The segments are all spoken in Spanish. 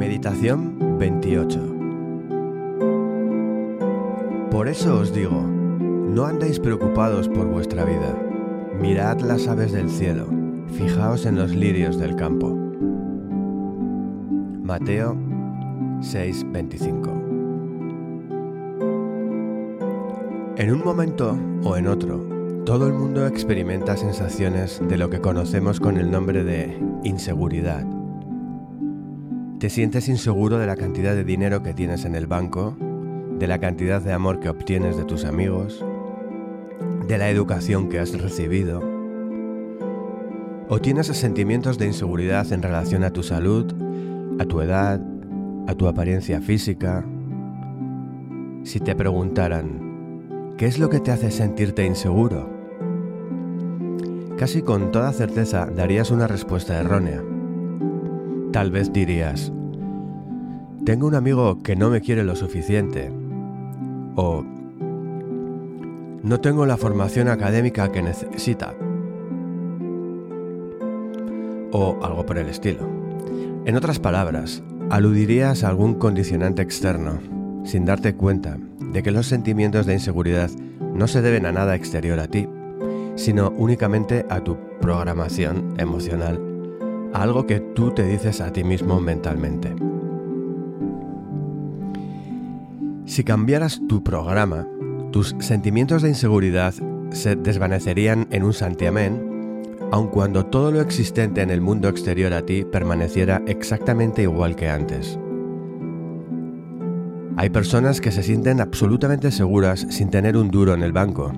Meditación 28 Por eso os digo, no andéis preocupados por vuestra vida. Mirad las aves del cielo, fijaos en los lirios del campo. Mateo 6:25 En un momento o en otro, todo el mundo experimenta sensaciones de lo que conocemos con el nombre de inseguridad te sientes inseguro de la cantidad de dinero que tienes en el banco, de la cantidad de amor que obtienes de tus amigos, de la educación que has recibido. O tienes sentimientos de inseguridad en relación a tu salud, a tu edad, a tu apariencia física. Si te preguntaran, ¿qué es lo que te hace sentirte inseguro? Casi con toda certeza darías una respuesta errónea. Tal vez dirías, tengo un amigo que no me quiere lo suficiente. O no tengo la formación académica que necesita. O algo por el estilo. En otras palabras, aludirías a algún condicionante externo, sin darte cuenta de que los sentimientos de inseguridad no se deben a nada exterior a ti, sino únicamente a tu programación emocional algo que tú te dices a ti mismo mentalmente. Si cambiaras tu programa, tus sentimientos de inseguridad se desvanecerían en un santiamén, aun cuando todo lo existente en el mundo exterior a ti permaneciera exactamente igual que antes. Hay personas que se sienten absolutamente seguras sin tener un duro en el banco,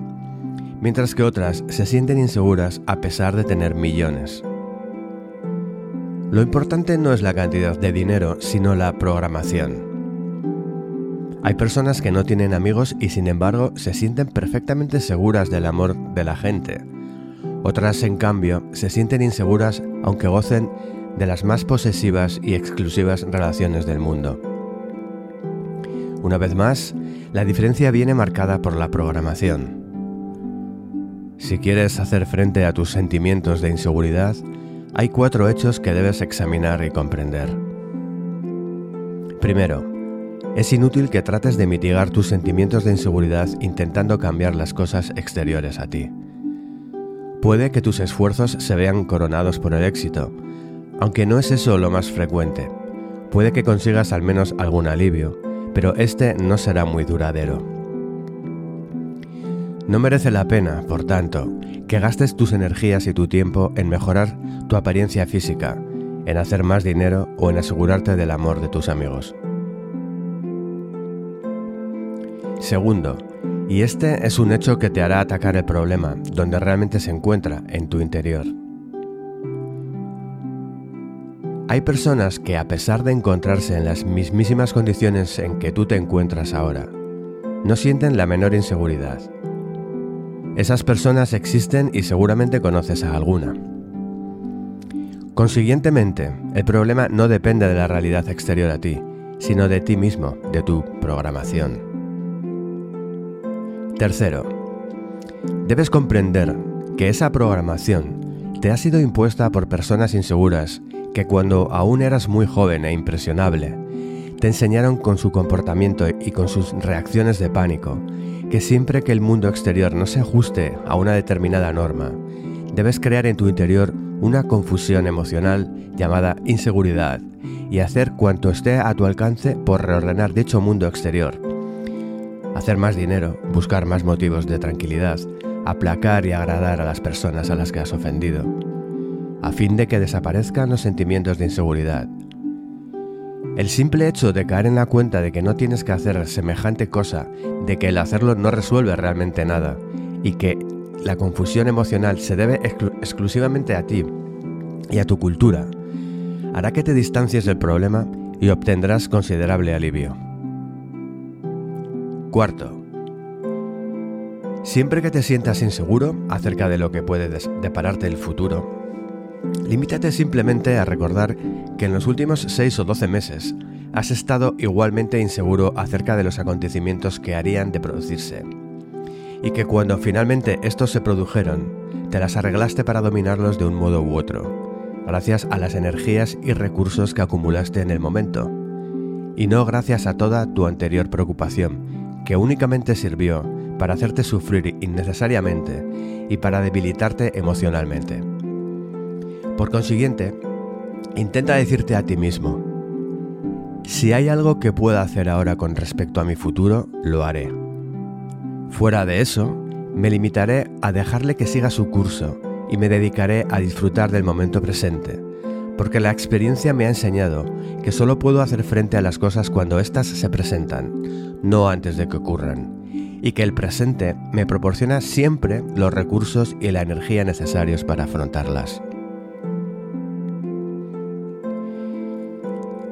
mientras que otras se sienten inseguras a pesar de tener millones. Lo importante no es la cantidad de dinero, sino la programación. Hay personas que no tienen amigos y sin embargo se sienten perfectamente seguras del amor de la gente. Otras, en cambio, se sienten inseguras aunque gocen de las más posesivas y exclusivas relaciones del mundo. Una vez más, la diferencia viene marcada por la programación. Si quieres hacer frente a tus sentimientos de inseguridad, hay cuatro hechos que debes examinar y comprender. Primero, es inútil que trates de mitigar tus sentimientos de inseguridad intentando cambiar las cosas exteriores a ti. Puede que tus esfuerzos se vean coronados por el éxito, aunque no es eso lo más frecuente. Puede que consigas al menos algún alivio, pero este no será muy duradero. No merece la pena, por tanto, que gastes tus energías y tu tiempo en mejorar tu apariencia física, en hacer más dinero o en asegurarte del amor de tus amigos. Segundo, y este es un hecho que te hará atacar el problema donde realmente se encuentra, en tu interior. Hay personas que a pesar de encontrarse en las mismísimas condiciones en que tú te encuentras ahora, no sienten la menor inseguridad esas personas existen y seguramente conoces a alguna. Consiguientemente, el problema no depende de la realidad exterior a ti, sino de ti mismo, de tu programación. Tercero, debes comprender que esa programación te ha sido impuesta por personas inseguras que cuando aún eras muy joven e impresionable, te enseñaron con su comportamiento y con sus reacciones de pánico que siempre que el mundo exterior no se ajuste a una determinada norma, debes crear en tu interior una confusión emocional llamada inseguridad y hacer cuanto esté a tu alcance por reordenar dicho mundo exterior. Hacer más dinero, buscar más motivos de tranquilidad, aplacar y agradar a las personas a las que has ofendido, a fin de que desaparezcan los sentimientos de inseguridad, el simple hecho de caer en la cuenta de que no tienes que hacer semejante cosa, de que el hacerlo no resuelve realmente nada y que la confusión emocional se debe exclusivamente a ti y a tu cultura, hará que te distancies del problema y obtendrás considerable alivio. Cuarto, siempre que te sientas inseguro acerca de lo que puede depararte el futuro, Limítate simplemente a recordar que en los últimos 6 o 12 meses has estado igualmente inseguro acerca de los acontecimientos que harían de producirse. Y que cuando finalmente estos se produjeron, te las arreglaste para dominarlos de un modo u otro, gracias a las energías y recursos que acumulaste en el momento, y no gracias a toda tu anterior preocupación, que únicamente sirvió para hacerte sufrir innecesariamente y para debilitarte emocionalmente. Por consiguiente, intenta decirte a ti mismo, si hay algo que pueda hacer ahora con respecto a mi futuro, lo haré. Fuera de eso, me limitaré a dejarle que siga su curso y me dedicaré a disfrutar del momento presente, porque la experiencia me ha enseñado que solo puedo hacer frente a las cosas cuando éstas se presentan, no antes de que ocurran, y que el presente me proporciona siempre los recursos y la energía necesarios para afrontarlas.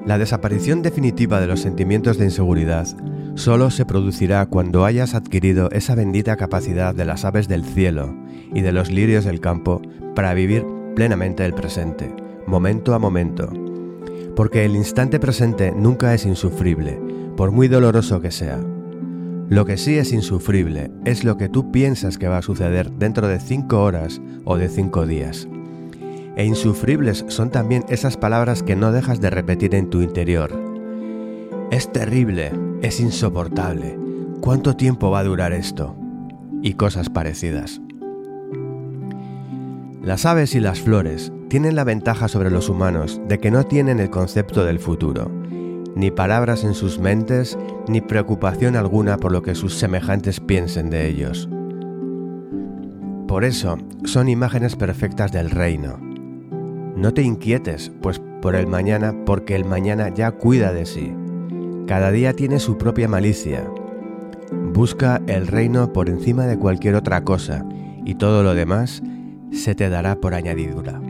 La desaparición definitiva de los sentimientos de inseguridad solo se producirá cuando hayas adquirido esa bendita capacidad de las aves del cielo y de los lirios del campo para vivir plenamente el presente, momento a momento. Porque el instante presente nunca es insufrible, por muy doloroso que sea. Lo que sí es insufrible es lo que tú piensas que va a suceder dentro de cinco horas o de cinco días. E insufribles son también esas palabras que no dejas de repetir en tu interior. Es terrible, es insoportable, ¿cuánto tiempo va a durar esto? Y cosas parecidas. Las aves y las flores tienen la ventaja sobre los humanos de que no tienen el concepto del futuro, ni palabras en sus mentes, ni preocupación alguna por lo que sus semejantes piensen de ellos. Por eso son imágenes perfectas del reino, no te inquietes, pues por el mañana, porque el mañana ya cuida de sí. Cada día tiene su propia malicia. Busca el reino por encima de cualquier otra cosa, y todo lo demás se te dará por añadidura.